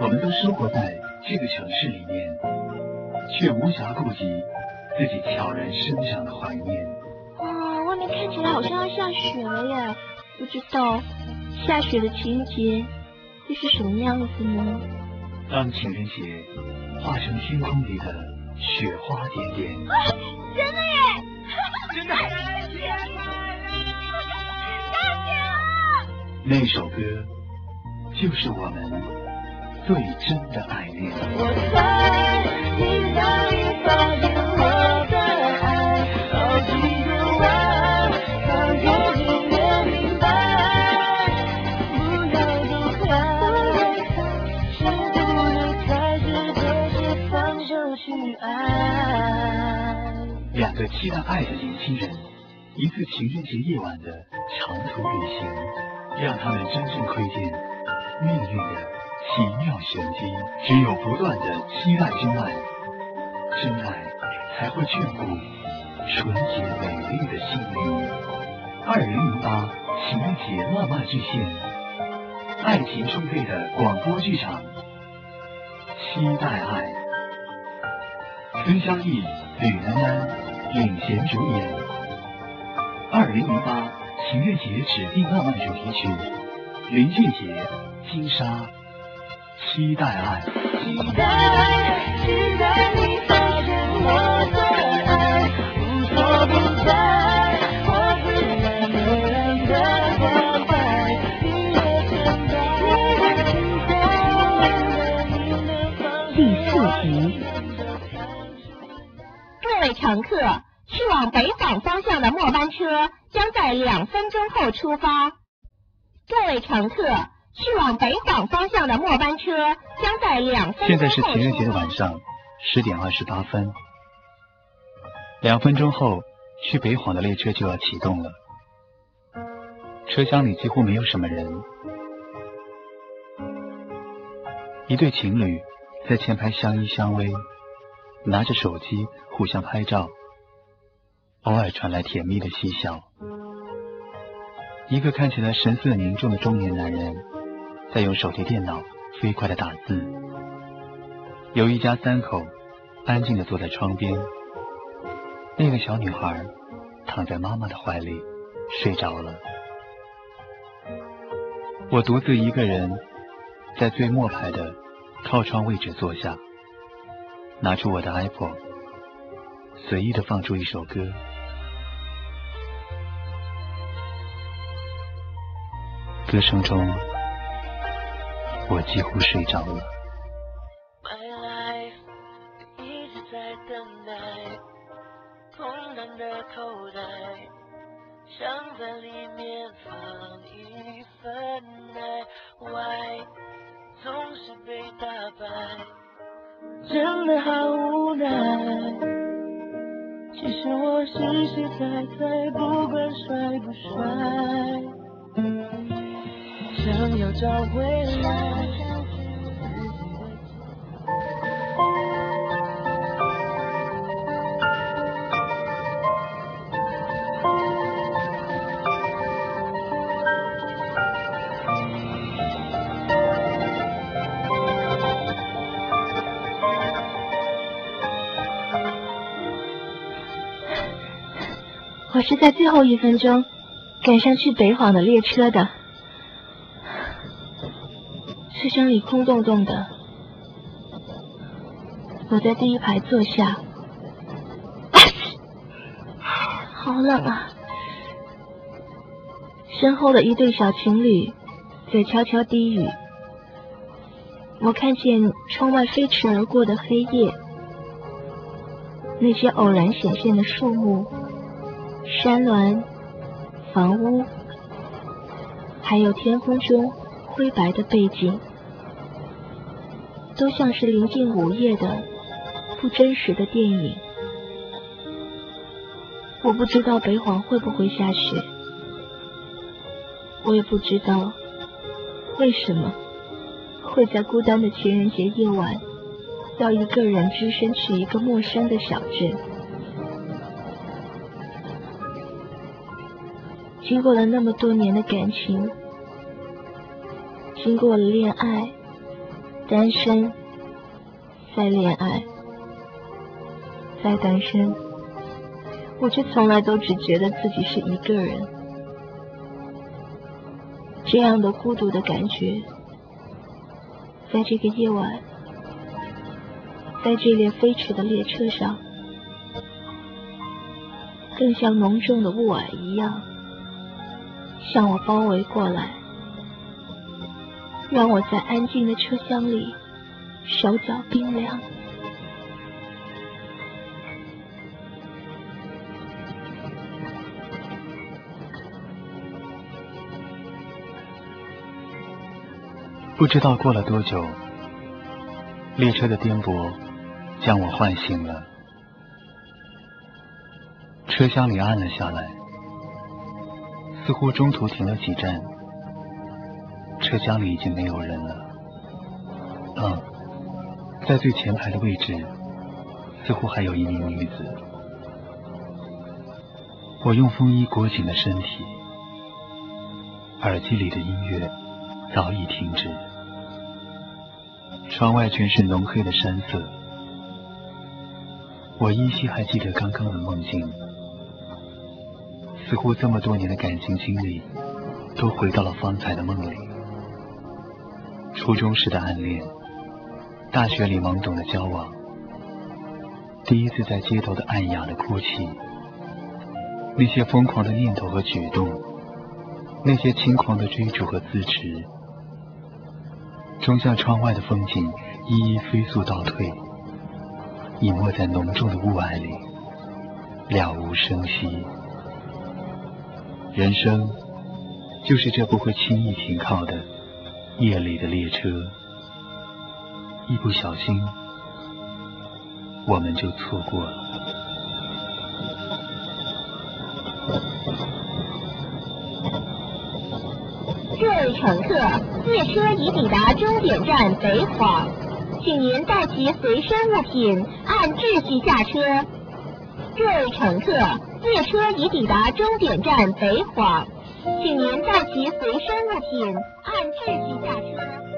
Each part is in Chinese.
我们都生活在这个城市里面，却无暇顾及自己悄然生长的怀念。哇，外面看起来好像要下雪了耶！不知道下雪的情节会是什么样子呢？当情人节化成天空里的雪花点点，真的耶！真的！天那首歌就是我们最真的爱恋。我猜你哪里发现我的爱，好几个弯，看过你也明白。不要走开，是不是才是就是放手去爱？两个期待爱的年轻人，一次情人节夜晚的长途旅行，让他们真正窥见命运的奇妙玄机。只有不断的期待真爱，真爱才会眷顾纯洁美丽的心灵。二零零八情人节浪漫巨献，爱情充沛的广播剧场，期待爱。孙香义、吕楠楠领衔主演。二零零八情人节指定浪漫主题曲，林俊杰、金莎，期待爱。期待，期待你发现我的爱，无所不在，我自然而然的关怀，你的存在，你的方第四集。各位乘客，去往北返方向的末班车将在两分钟后出发。各位乘客，去往北港方向的末班车将在两分钟后现在是情人节的晚上，十点二十八分。两分钟后，去北晃的列车就要启动了。车厢里几乎没有什么人。一对情侣在前排相依相偎，拿着手机互相拍照，偶尔传来甜蜜的嬉笑。一个看起来神色凝重的中年男人，在用手提电脑飞快的打字。有一家三口安静的坐在窗边，那个小女孩躺在妈妈的怀里睡着了。我独自一个人在最末排的靠窗位置坐下，拿出我的 iPhone，随意的放出一首歌。歌声中，我几乎睡着了。My life 一直在等待，空荡的口袋，想在里面放一份爱。Why 总是被打败，真的好无奈。其实我实实在在，不管帅不帅。要找回来。我是在最后一分钟赶上去北晃的列车的，车厢里空洞洞的，我在第一排坐下，好冷啊！身后的一对小情侣在悄悄低语，我看见窗外飞驰而过的黑夜，那些偶然显现的树木。山峦、房屋，还有天空中灰白的背景，都像是临近午夜的不真实的电影。我不知道北晃会不会下雪，我也不知道为什么会在孤单的情人节夜晚，要一个人只身去一个陌生的小镇。经过了那么多年的感情，经过了恋爱、单身，再恋爱，再单身，我却从来都只觉得自己是一个人。这样的孤独的感觉，在这个夜晚，在这列飞驰的列车上，更像浓重的雾霭一样，向我包围过来。让我在安静的车厢里手脚冰凉。不知道过了多久，列车的颠簸将我唤醒了。车厢里暗了下来，似乎中途停了几站。车厢里已经没有人了。嗯，在最前排的位置，似乎还有一名女子。我用风衣裹紧了身体，耳机里的音乐早已停止。窗外全是浓黑的山色。我依稀还记得刚刚的梦境，似乎这么多年的感情经历都回到了方才的梦里。初中时的暗恋，大学里懵懂的交往，第一次在街头的暗哑的哭泣，那些疯狂的念头和举动，那些轻狂的追逐和自持，终将窗外的风景一一飞速倒退，隐没在浓重的雾霭里，了无声息。人生就是这不会轻易停靠的。夜里的列车，一不小心，我们就错过了。各位乘客，列车已抵达终点站北幌，请您带齐随身物品，按秩序下车。各位乘客，列车已抵达终点站北幌。请您带齐随身物品，按秩序下车。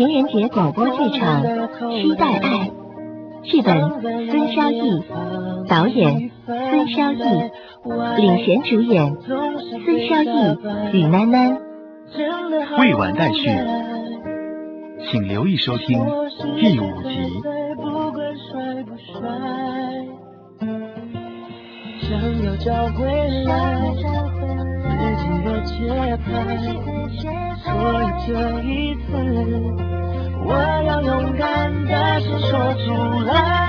情人节广播剧场《期待爱》，剧本孙潇逸，导演孙潇逸，领衔主演孙潇逸、吕囡囡。未完待续，请留意收听第五集。想要找回来自己的节拍。这一次，我要勇敢大声说出来。